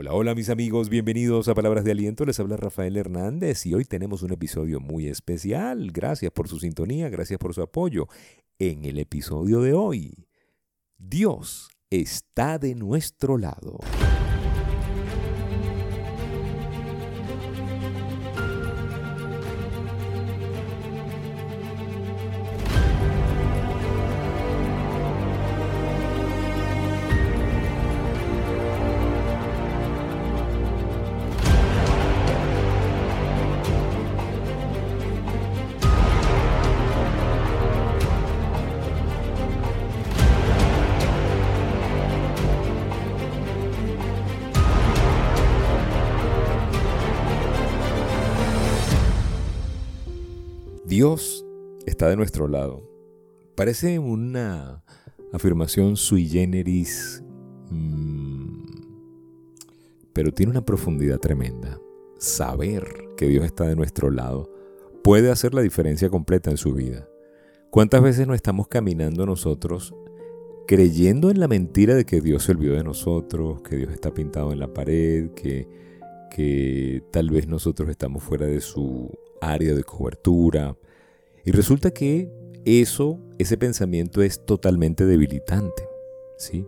Hola, hola mis amigos, bienvenidos a Palabras de Aliento, les habla Rafael Hernández y hoy tenemos un episodio muy especial. Gracias por su sintonía, gracias por su apoyo. En el episodio de hoy, Dios está de nuestro lado. Dios está de nuestro lado. Parece una afirmación sui generis, mm, pero tiene una profundidad tremenda. Saber que Dios está de nuestro lado puede hacer la diferencia completa en su vida. ¿Cuántas veces no estamos caminando nosotros creyendo en la mentira de que Dios se olvidó de nosotros, que Dios está pintado en la pared, que, que tal vez nosotros estamos fuera de su área de cobertura. Y resulta que eso, ese pensamiento es totalmente debilitante. ¿sí?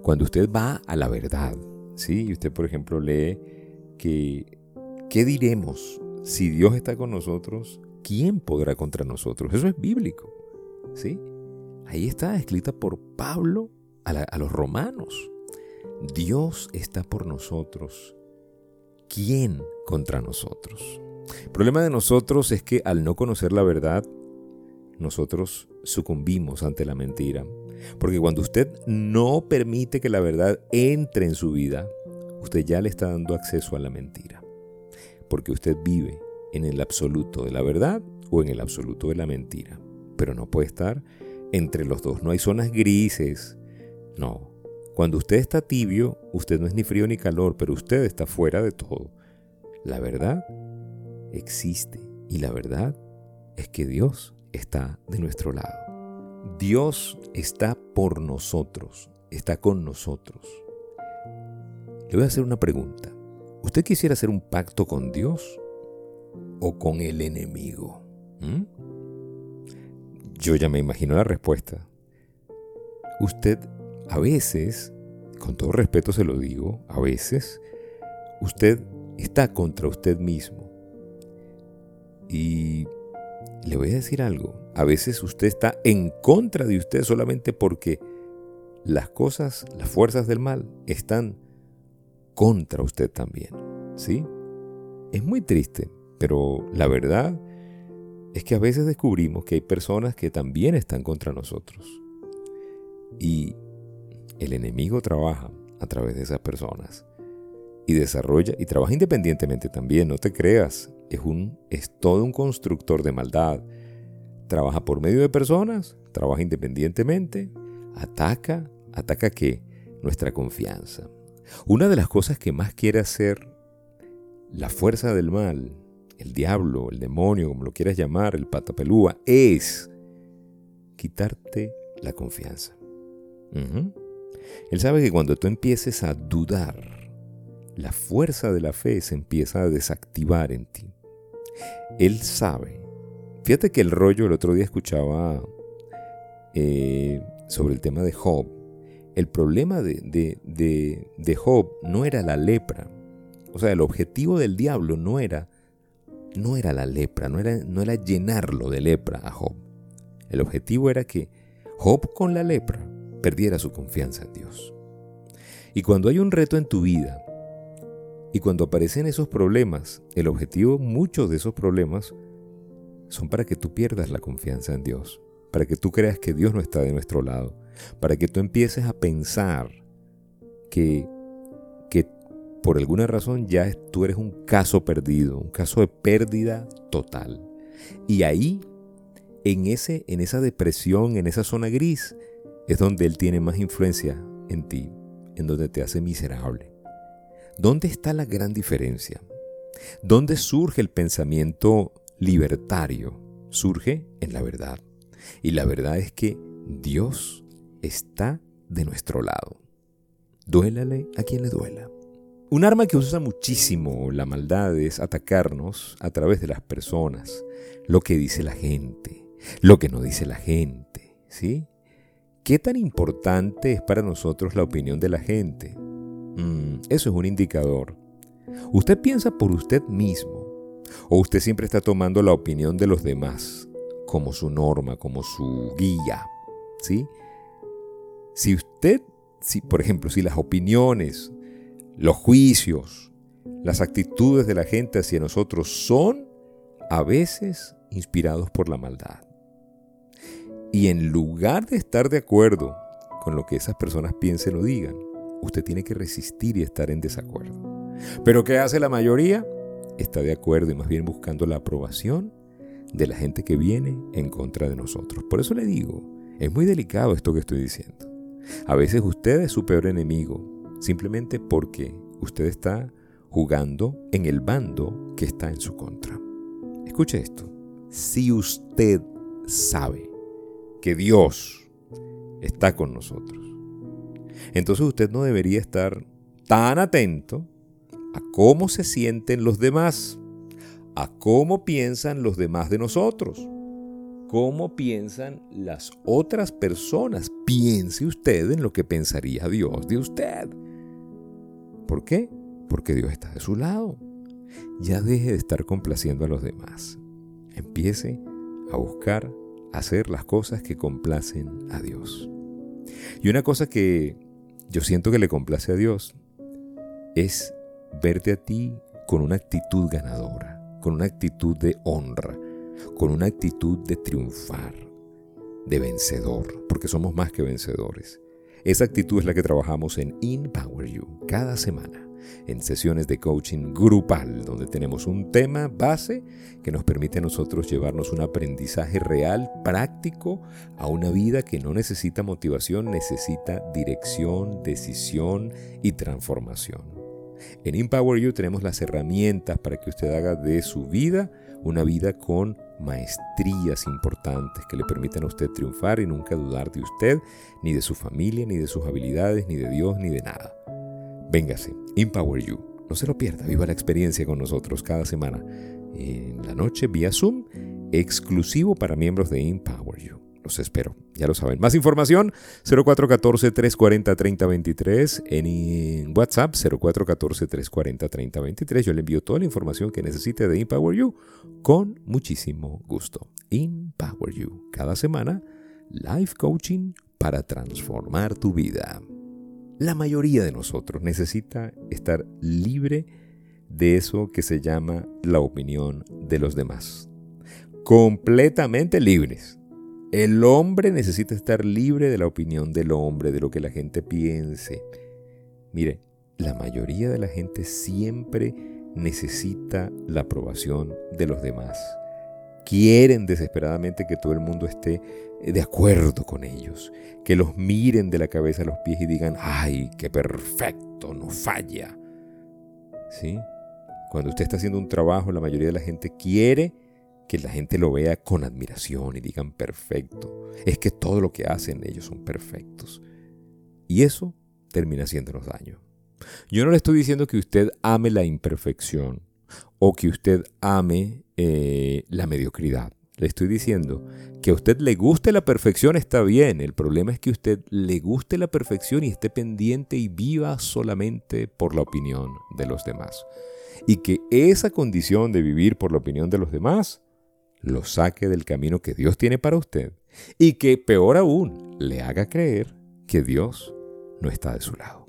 Cuando usted va a la verdad, ¿sí? y usted por ejemplo lee que, ¿qué diremos? Si Dios está con nosotros, ¿quién podrá contra nosotros? Eso es bíblico. ¿sí? Ahí está escrita por Pablo a, a los romanos. Dios está por nosotros. ¿Quién contra nosotros? El problema de nosotros es que al no conocer la verdad, nosotros sucumbimos ante la mentira. Porque cuando usted no permite que la verdad entre en su vida, usted ya le está dando acceso a la mentira. Porque usted vive en el absoluto de la verdad o en el absoluto de la mentira. Pero no puede estar entre los dos. No hay zonas grises. No. Cuando usted está tibio, usted no es ni frío ni calor, pero usted está fuera de todo. La verdad existe y la verdad es que Dios está de nuestro lado. Dios está por nosotros, está con nosotros. Le voy a hacer una pregunta. ¿Usted quisiera hacer un pacto con Dios o con el enemigo? ¿Mm? Yo ya me imagino la respuesta. Usted a veces, con todo respeto se lo digo, a veces, usted está contra usted mismo. Le voy a decir algo. A veces usted está en contra de usted solamente porque las cosas, las fuerzas del mal están contra usted también. ¿Sí? Es muy triste, pero la verdad es que a veces descubrimos que hay personas que también están contra nosotros. Y el enemigo trabaja a través de esas personas y desarrolla y trabaja independientemente también, no te creas es, un, es todo un constructor de maldad. Trabaja por medio de personas, trabaja independientemente, ataca, ataca qué? Nuestra confianza. Una de las cosas que más quiere hacer la fuerza del mal, el diablo, el demonio, como lo quieras llamar, el patapelúa, es quitarte la confianza. Él sabe que cuando tú empieces a dudar, la fuerza de la fe se empieza a desactivar en ti. Él sabe. Fíjate que el rollo, el otro día escuchaba eh, sobre el tema de Job. El problema de, de, Job no era la lepra. O sea, el objetivo del diablo no era, no era la lepra, no era, no era llenarlo de lepra a Job. El objetivo era que Job con la lepra perdiera su confianza en Dios. Y cuando hay un reto en tu vida, y cuando aparecen esos problemas, el objetivo, muchos de esos problemas, son para que tú pierdas la confianza en Dios, para que tú creas que Dios no está de nuestro lado, para que tú empieces a pensar que, que por alguna razón ya tú eres un caso perdido, un caso de pérdida total. Y ahí, en, ese, en esa depresión, en esa zona gris, es donde Él tiene más influencia en ti, en donde te hace miserable. ¿Dónde está la gran diferencia? ¿Dónde surge el pensamiento libertario? Surge en la verdad. Y la verdad es que Dios está de nuestro lado. Duélale a quien le duela. Un arma que usa muchísimo la maldad es atacarnos a través de las personas, lo que dice la gente, lo que no dice la gente, ¿sí? ¿Qué tan importante es para nosotros la opinión de la gente? Mm, eso es un indicador. Usted piensa por usted mismo o usted siempre está tomando la opinión de los demás como su norma, como su guía, ¿sí? Si usted, si, por ejemplo, si las opiniones los juicios, las actitudes de la gente hacia nosotros son a veces inspirados por la maldad. Y en lugar de estar de acuerdo con lo que esas personas piensen o digan, usted tiene que resistir y estar en desacuerdo. Pero ¿qué hace la mayoría? Está de acuerdo y más bien buscando la aprobación de la gente que viene en contra de nosotros. Por eso le digo, es muy delicado esto que estoy diciendo. A veces usted es su peor enemigo, simplemente porque usted está jugando en el bando que está en su contra. Escuche esto. Si usted sabe que Dios está con nosotros, entonces usted no debería estar tan atento a cómo se sienten los demás, a cómo piensan los demás de nosotros, cómo piensan las otras personas. Piense usted en lo que pensaría Dios de usted. ¿Por qué? Porque Dios está de su lado. Ya deje de estar complaciendo a los demás. Empiece a buscar hacer las cosas que complacen a Dios. Y una cosa que yo siento que le complace a Dios es verte a ti con una actitud ganadora, con una actitud de honra, con una actitud de triunfar, de vencedor, porque somos más que vencedores. Esa actitud es la que trabajamos en Empower You cada semana, en sesiones de coaching grupal, donde tenemos un tema base que nos permite a nosotros llevarnos un aprendizaje real, práctico, a una vida que no necesita motivación, necesita dirección, decisión y transformación. En Empower You tenemos las herramientas para que usted haga de su vida una vida con maestrías importantes que le permitan a usted triunfar y nunca dudar de usted, ni de su familia, ni de sus habilidades, ni de Dios, ni de nada. Véngase, Empower You. No se lo pierda, viva la experiencia con nosotros cada semana en la noche vía Zoom, exclusivo para miembros de Empower You. Los espero, ya lo saben. Más información, 0414-340-3023 en WhatsApp, 0414-340-3023. Yo le envío toda la información que necesite de Empower You con muchísimo gusto. Empower You, cada semana, live coaching para transformar tu vida. La mayoría de nosotros necesita estar libre de eso que se llama la opinión de los demás. Completamente libres el hombre necesita estar libre de la opinión del hombre, de lo que la gente piense. Mire, la mayoría de la gente siempre necesita la aprobación de los demás. Quieren desesperadamente que todo el mundo esté de acuerdo con ellos, que los miren de la cabeza a los pies y digan, ay, qué perfecto, no falla. ¿Sí? Cuando usted está haciendo un trabajo, la mayoría de la gente quiere que la gente lo vea con admiración y digan perfecto. Es que todo lo que hacen ellos son perfectos. Y eso termina haciéndonos daño. Yo no le estoy diciendo que usted ame la imperfección o que usted ame eh, la mediocridad. Le estoy diciendo que a usted le guste la perfección está bien. El problema es que a usted le guste la perfección y esté pendiente y viva solamente por la opinión de los demás. Y que esa condición de vivir por la opinión de los demás lo saque del camino que Dios tiene para usted y que, peor aún, le haga creer que Dios no está de su lado.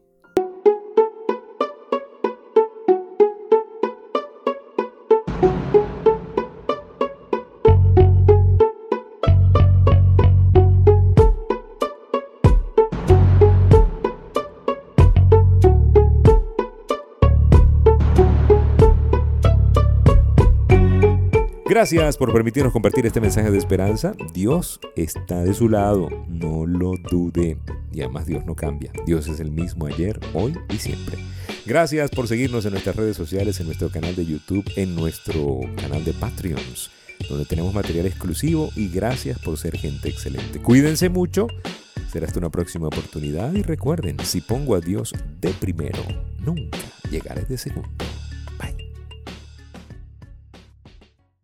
Gracias por permitirnos compartir este mensaje de esperanza. Dios está de su lado, no lo dude. Y además Dios no cambia. Dios es el mismo ayer, hoy y siempre. Gracias por seguirnos en nuestras redes sociales, en nuestro canal de YouTube, en nuestro canal de Patreons, donde tenemos material exclusivo y gracias por ser gente excelente. Cuídense mucho. Será hasta una próxima oportunidad y recuerden, si pongo a Dios de primero, nunca llegaré de segundo.